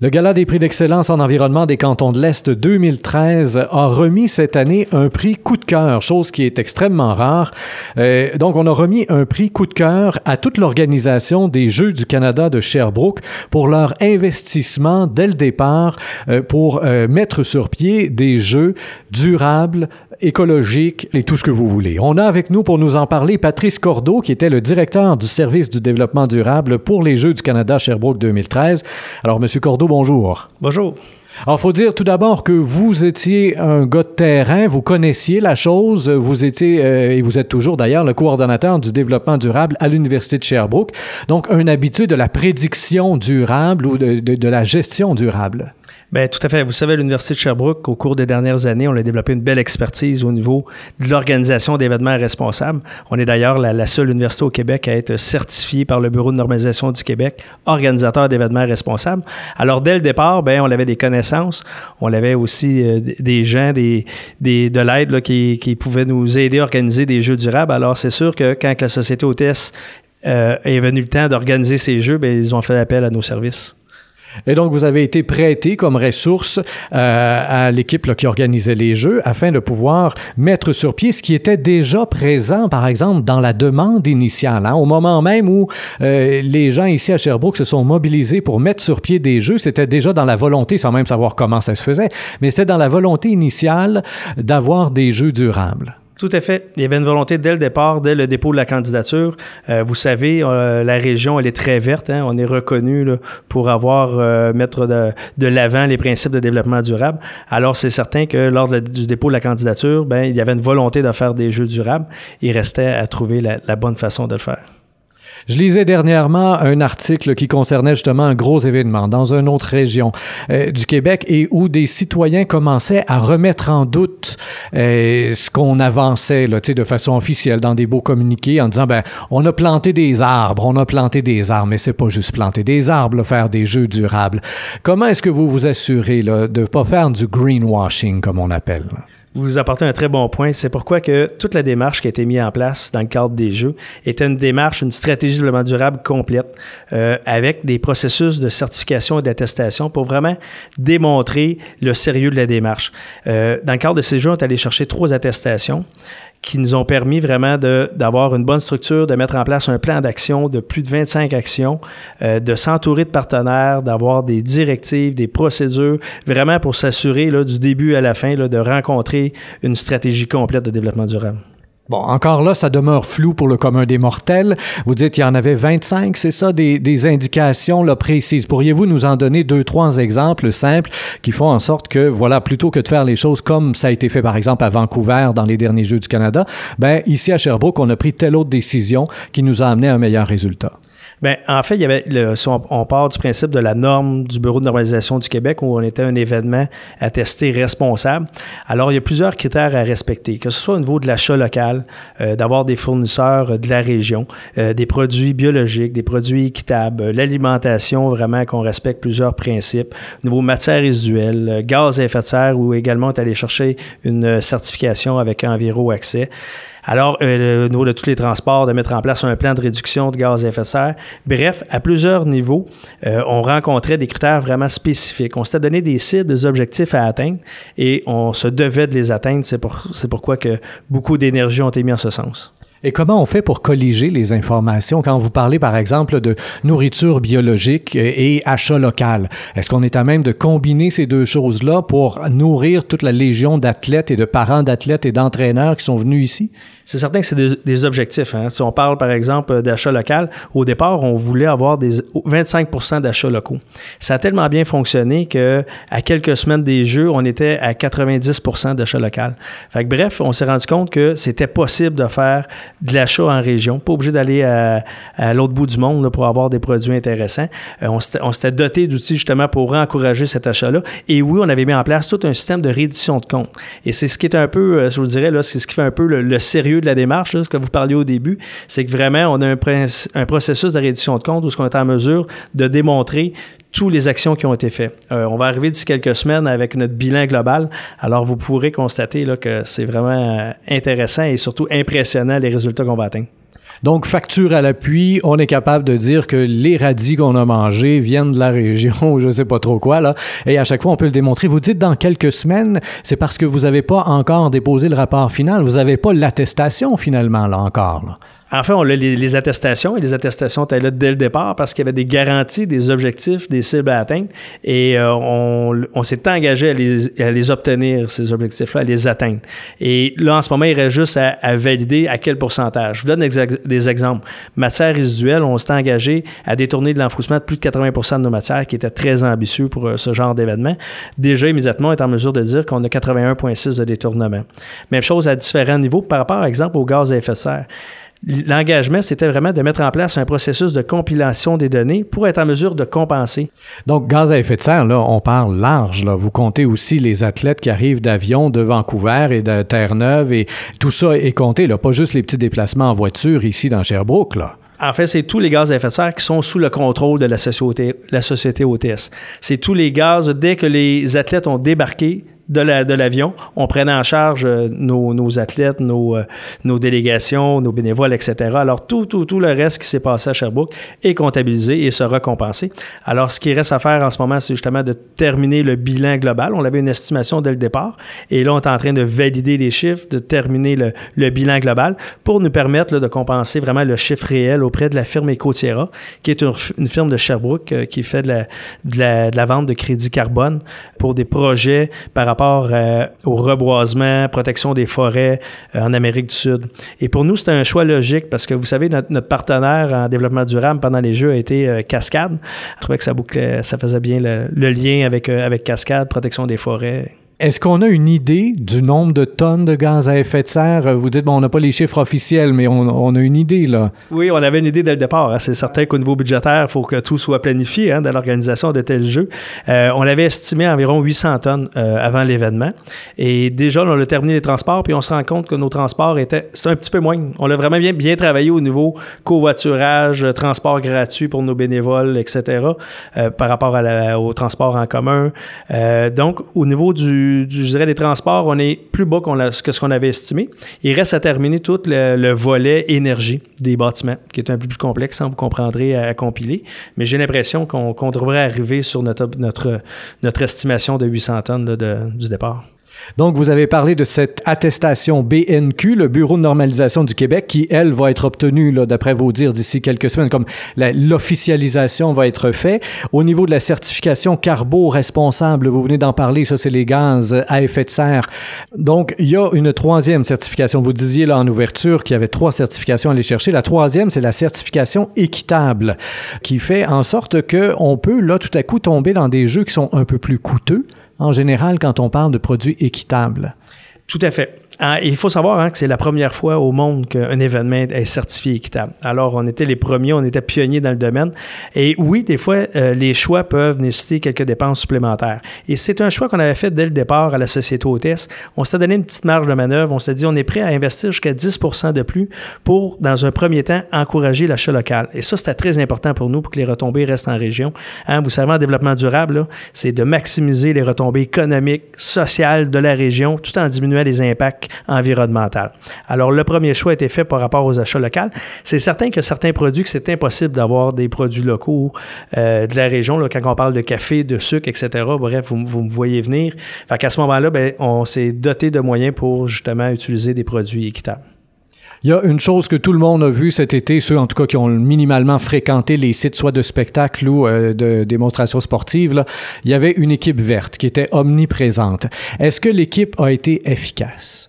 Le Gala des prix d'excellence en environnement des cantons de l'Est 2013 a remis cette année un prix coup de cœur, chose qui est extrêmement rare. Euh, donc, on a remis un prix coup de cœur à toute l'organisation des Jeux du Canada de Sherbrooke pour leur investissement dès le départ euh, pour euh, mettre sur pied des jeux durables, écologiques et tout ce que vous voulez. On a avec nous pour nous en parler Patrice Cordeau, qui était le directeur du service du développement durable pour les Jeux du Canada Sherbrooke 2013. Alors, Monsieur Cordeau, bonjour. Bonjour. Alors, faut dire tout d'abord que vous étiez un gars de terrain, vous connaissiez la chose, vous étiez, euh, et vous êtes toujours d'ailleurs, le coordonnateur du développement durable à l'Université de Sherbrooke, donc un habitué de la prédiction durable ou de, de, la gestion durable. Bien, tout à fait. Vous savez, l'Université de Sherbrooke, au cours des dernières années, on a développé une belle expertise au niveau de l'organisation d'événements responsables. On est d'ailleurs la, la, seule université au Québec à être certifiée par le Bureau de normalisation du Québec, organisateur d'événements responsables. Alors, dès le départ, bien, on avait des connaissances. On avait aussi euh, des gens, de l'aide qui, qui pouvaient nous aider à organiser des jeux durables. Alors, c'est sûr que quand la société hôtesse euh, est venu le temps d'organiser ces jeux, bien, ils ont fait appel à nos services. Et donc, vous avez été prêté comme ressource euh, à l'équipe qui organisait les Jeux afin de pouvoir mettre sur pied ce qui était déjà présent, par exemple, dans la demande initiale. Hein, au moment même où euh, les gens ici à Sherbrooke se sont mobilisés pour mettre sur pied des Jeux, c'était déjà dans la volonté, sans même savoir comment ça se faisait, mais c'était dans la volonté initiale d'avoir des Jeux durables. Tout à fait. Il y avait une volonté dès le départ, dès le dépôt de la candidature. Euh, vous savez, euh, la région, elle est très verte. Hein? On est reconnu pour avoir euh, mettre de, de l'avant les principes de développement durable. Alors, c'est certain que lors du dépôt de la candidature, ben, il y avait une volonté de faire des jeux durables. Il restait à trouver la, la bonne façon de le faire. Je lisais dernièrement un article qui concernait justement un gros événement dans une autre région euh, du Québec et où des citoyens commençaient à remettre en doute euh, ce qu'on avançait là, de façon officielle dans des beaux communiqués en disant ben on a planté des arbres, on a planté des arbres, mais c'est pas juste planter des arbres, là, faire des jeux durables. Comment est-ce que vous vous assurez là, de ne pas faire du greenwashing comme on appelle? Vous apportez un très bon point. C'est pourquoi que toute la démarche qui a été mise en place dans le cadre des jeux était une démarche, une stratégie de développement durable complète euh, avec des processus de certification et d'attestation pour vraiment démontrer le sérieux de la démarche. Euh, dans le cadre de ces jeux, on est allé chercher trois attestations qui nous ont permis vraiment d'avoir une bonne structure, de mettre en place un plan d'action de plus de 25 actions, euh, de s'entourer de partenaires, d'avoir des directives, des procédures, vraiment pour s'assurer du début à la fin là, de rencontrer une stratégie complète de développement durable. Bon, encore là, ça demeure flou pour le commun des mortels. Vous dites qu'il y en avait 25, c'est ça, des, des indications là, précises. Pourriez-vous nous en donner deux, trois exemples simples qui font en sorte que, voilà, plutôt que de faire les choses comme ça a été fait, par exemple, à Vancouver dans les derniers Jeux du Canada, ben ici à Sherbrooke, on a pris telle autre décision qui nous a amené à un meilleur résultat? Bien, en fait, il y avait le, si on, on, part du principe de la norme du Bureau de normalisation du Québec où on était un événement attesté responsable. Alors, il y a plusieurs critères à respecter, que ce soit au niveau de l'achat local, euh, d'avoir des fournisseurs de la région, euh, des produits biologiques, des produits équitables, l'alimentation, vraiment qu'on respecte plusieurs principes, au niveau matières résiduelles, gaz à effet de serre, où également on est allé chercher une certification avec Enviro Accès. Alors, euh, au niveau de tous les transports, de mettre en place un plan de réduction de gaz à effet de serre. Bref, à plusieurs niveaux, euh, on rencontrait des critères vraiment spécifiques. On s'était donné des cibles, des objectifs à atteindre et on se devait de les atteindre. C'est pour, pourquoi que beaucoup d'énergie ont été mis en ce sens. Et comment on fait pour colliger les informations? Quand vous parlez, par exemple, de nourriture biologique et achat local? Est-ce qu'on est à même de combiner ces deux choses-là pour nourrir toute la légion d'athlètes et de parents d'athlètes et d'entraîneurs qui sont venus ici? C'est certain que c'est des, objectifs. Hein. Si on parle, par exemple, d'achat local, au départ, on voulait avoir des 25% d'achats locaux. Ça a tellement bien fonctionné que à quelques semaines des Jeux, on était à 90 d'achat local. Bref, on s'est rendu compte que c'était possible de faire de l'achat en région, pas obligé d'aller à, l'autre bout du monde pour avoir des produits intéressants. Euh, on s'était doté d'outils justement pour encourager cet achat-là. Et oui, on avait mis en place tout un système de réédition de compte. Et c'est ce qui est un peu, euh, je vous dirais, là, c'est ce qui fait un peu le, sérieux de la démarche, là, ce que vous parliez au début, c'est que vraiment, on a un, processus de réédition de compte où on est en mesure de démontrer toutes les actions qui ont été faites. Euh, on va arriver d'ici quelques semaines avec notre bilan global. Alors, vous pourrez constater que c'est vraiment intéressant et surtout impressionnant les résultats qu'on va atteindre. Donc, facture à l'appui, on est capable de dire que les radis qu'on a mangés viennent de la région ou je sais pas trop quoi, là. Et à chaque fois, on peut le démontrer. Vous dites dans quelques semaines, c'est parce que vous n'avez pas encore déposé le rapport final. Vous n'avez pas l'attestation finalement, là encore. En fait, on a les, attestations et les attestations étaient là dès le départ parce qu'il y avait des garanties, des objectifs, des cibles à atteindre et euh, on, s'est engagé à les, obtenir, ces objectifs-là, à les atteindre. Et là, en ce moment, il reste juste à, valider à quel pourcentage. Je vous donne des exemples. Matières résiduelles, on s'est engagé à détourner de l'enfouissement de plus de 80% de nos matières, qui était très ambitieux pour euh, ce genre d'événement. Déjà, immédiatement, on est en mesure de dire qu'on a 81,6 de détournement. Même chose à différents niveaux par rapport, par exemple, au gaz à effet de serre. L'engagement, c'était vraiment de mettre en place un processus de compilation des données pour être en mesure de compenser. Donc, gaz à effet de serre, là, on parle large. Là. Vous comptez aussi les athlètes qui arrivent d'avion de Vancouver et de Terre-Neuve et tout ça est compté, là, pas juste les petits déplacements en voiture ici dans Sherbrooke. Là. En fait, c'est tous les gaz à effet de serre qui sont sous le contrôle de la société, la société OTS. C'est tous les gaz, dès que les athlètes ont débarqué, de l'avion. on prenait en charge euh, nos, athlètes, nos, euh, nos délégations, nos bénévoles, etc. Alors, tout, le reste qui s'est passé à Sherbrooke est comptabilisé et sera compensé. Alors, ce qui reste à faire en ce moment, c'est justement de terminer le bilan global. On avait une estimation dès le départ et là, on est en train de valider les chiffres, de terminer le, bilan global pour nous permettre de compenser vraiment le chiffre réel auprès de la firme Ecotiera, qui est une, firme de Sherbrooke euh, qui fait de la, vente de crédit carbone pour des projets par rapport euh, au reboisement, protection des forêts euh, en Amérique du Sud. Et pour nous, c'était un choix logique parce que vous savez, notre, partenaire en développement durable pendant les Jeux a été euh, Cascade. Je trouvais que ça, bouclait, ça faisait bien le, le lien avec, avec Cascade, protection des forêts. Est-ce qu'on a une idée du nombre de tonnes de gaz à effet de serre? Vous dites, bon, on n'a pas les chiffres officiels, mais on, a une idée, là. Oui, on avait une idée dès le départ. Hein. C'est certain qu'au niveau budgétaire, il faut que tout soit planifié hein, dans l'organisation de tels jeux. Euh, on avait estimé environ 800 tonnes euh, avant l'événement. Et déjà, on a terminé les transports, puis on se rend compte que nos transports étaient... C'était un petit peu moins. On a vraiment bien, bien travaillé au niveau covoiturage, transport gratuit pour nos bénévoles, etc., euh, par rapport à au transport en commun. donc, au niveau du dirais, des transports, on est plus bas que ce qu'on avait estimé. Il reste à terminer tout le, volet énergie des bâtiments, qui est un peu plus complexe, hein, vous comprendrez, à, compiler. Mais j'ai l'impression qu'on devrait arriver sur notre, notre, notre estimation de 800 tonnes du départ. Donc, vous avez parlé de cette attestation BNQ, le Bureau de normalisation du Québec, qui, elle, va être obtenue, d'après vos dires, d'ici quelques semaines, comme l'officialisation va être faite. Au niveau de la certification carbo-responsable, vous venez d'en parler, ça, c'est les gaz à effet de serre. Donc, il y a une troisième certification. Vous disiez là en ouverture qu'il y avait trois certifications à aller chercher. La troisième, c'est la certification équitable, qui fait en sorte qu'on peut, là, tout à coup, tomber dans des jeux qui sont un peu plus coûteux, en général quand on parle de produits équitables. Tout à fait. Ah, il faut savoir hein, que c'est la première fois au monde qu'un événement est certifié équitable. Alors, on était les premiers, on était pionniers dans le domaine. Et oui, des fois, euh, les choix peuvent nécessiter quelques dépenses supplémentaires. Et c'est un choix qu'on avait fait dès le départ à la société hôtesse. On s'est donné une petite marge de manœuvre. On s'est dit, on est prêt à investir jusqu'à 10% de plus pour, dans un premier temps, encourager l'achat local. Et ça, c'était très important pour nous pour que les retombées restent en région. Hein, vous savez, en développement durable, c'est de maximiser les retombées économiques, sociales de la région, tout en diminuant les impacts environnementale. Alors, le premier choix a été fait par rapport aux achats locaux. C'est certain que certains produits, que c'est impossible d'avoir des produits locaux euh, de la région, là, quand on parle de café, de sucre, etc. Bref, vous, vous me voyez venir. Fait qu'à ce moment-là, ben, on s'est doté de moyens pour justement utiliser des produits équitables. Il y a une chose que tout le monde a vu cet été, ceux en tout cas qui ont minimalement fréquenté les sites soit de spectacle ou euh, de démonstrations sportives, là, il y avait une équipe verte qui était omniprésente. Est-ce que l'équipe a été efficace?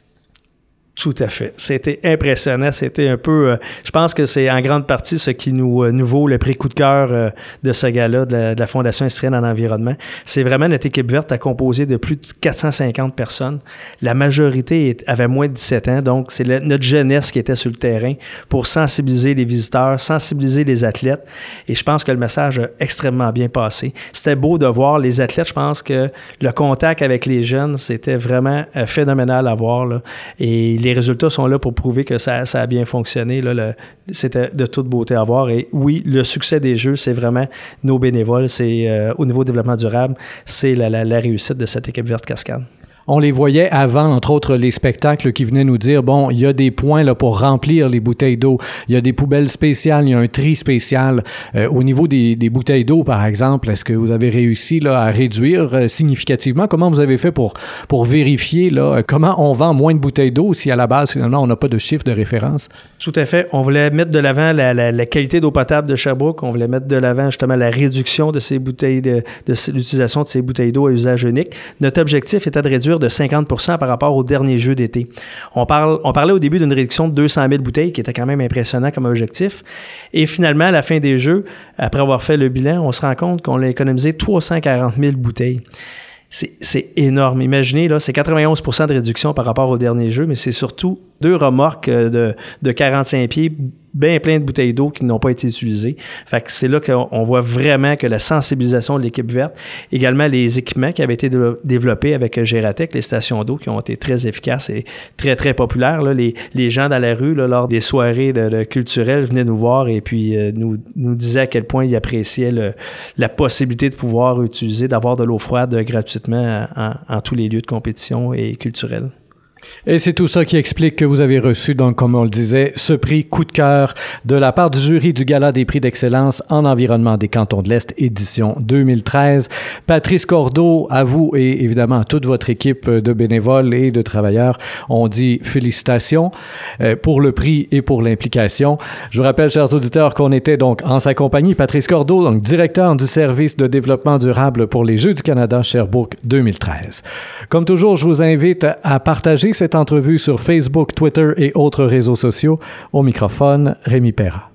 Tout à fait. C'était impressionnant. C'était un peu. Euh, je pense que c'est en grande partie ce qui nous, euh, nous vaut le prix coup de cœur euh, de ce gars-là, de, la, Fondation Estrienne en environnement. C'est vraiment notre équipe verte à composé de plus de 450 personnes. La majorité avait moins de 17 ans, donc c'est notre jeunesse qui était sur le terrain pour sensibiliser les visiteurs, sensibiliser les athlètes. Et je pense que le message a extrêmement bien passé. C'était beau de voir les athlètes. Je pense que le contact avec les jeunes, c'était vraiment phénoménal à voir. Les résultats sont là pour prouver que ça, a bien fonctionné. C'était de toute beauté à voir. Et oui, le succès des jeux, c'est vraiment nos bénévoles. C'est euh, au niveau développement durable, c'est la, réussite de cette équipe verte cascade. On les voyait avant, entre autres les spectacles qui venaient nous dire, bon, il y a des points là, pour remplir les bouteilles d'eau, il y a des poubelles spéciales, il y a un tri spécial. Euh, au niveau des, bouteilles d'eau, par exemple, est-ce que vous avez réussi là, à réduire euh, significativement? Comment vous avez fait pour, pour vérifier là, comment on vend moins de bouteilles d'eau si à la base, finalement, on n'a pas de chiffre de référence? Tout à fait. On voulait mettre de l'avant la, qualité d'eau potable de Sherbrooke. On voulait mettre de l'avant justement la réduction de ces bouteilles, de, de l'utilisation de ces bouteilles d'eau à usage unique. Notre objectif était de réduire de 50% par rapport au dernier jeu d'été. On, parlait au début d'une réduction de 200 000 bouteilles, qui était quand même impressionnant comme objectif. Et finalement, à la fin des jeux, après avoir fait le bilan, on se rend compte qu'on a économisé 340 000 bouteilles. C'est énorme. Imaginez, là, c'est 91% de réduction par rapport au dernier jeu, mais c'est surtout deux remorques de, de 45 pieds bien plein de bouteilles d'eau qui n'ont pas été utilisées. Fait que c'est là qu'on voit vraiment que la sensibilisation de l'équipe verte, également les équipements qui avaient été développés avec Gératec, les stations d'eau qui ont été très efficaces et très, très populaires. Là. Les, les, gens dans la rue, là, lors des soirées de, culturelles, venaient nous voir et puis euh, nous, nous disaient à quel point ils appréciaient le, la possibilité de pouvoir utiliser, d'avoir de l'eau froide gratuitement en, en tous les lieux de compétition et culturels. Et c'est tout ça qui explique que vous avez reçu, donc, comme on le disait, ce prix coup de cœur de la part du jury du Gala des prix d'excellence en environnement des cantons de l'Est, édition 2013. Patrice Cordeau, à vous et évidemment à toute votre équipe de bénévoles et de travailleurs, on dit félicitations euh, pour le prix et pour l'implication. Je vous rappelle, chers auditeurs, qu'on était donc en sa compagnie, Patrice Cordeau, donc directeur du service de développement durable pour les Jeux du Canada Sherbrooke 2013. Comme toujours, je vous invite à partager cette entrevue sur Facebook, Twitter et autres réseaux sociaux. Au microphone, Rémi Perra.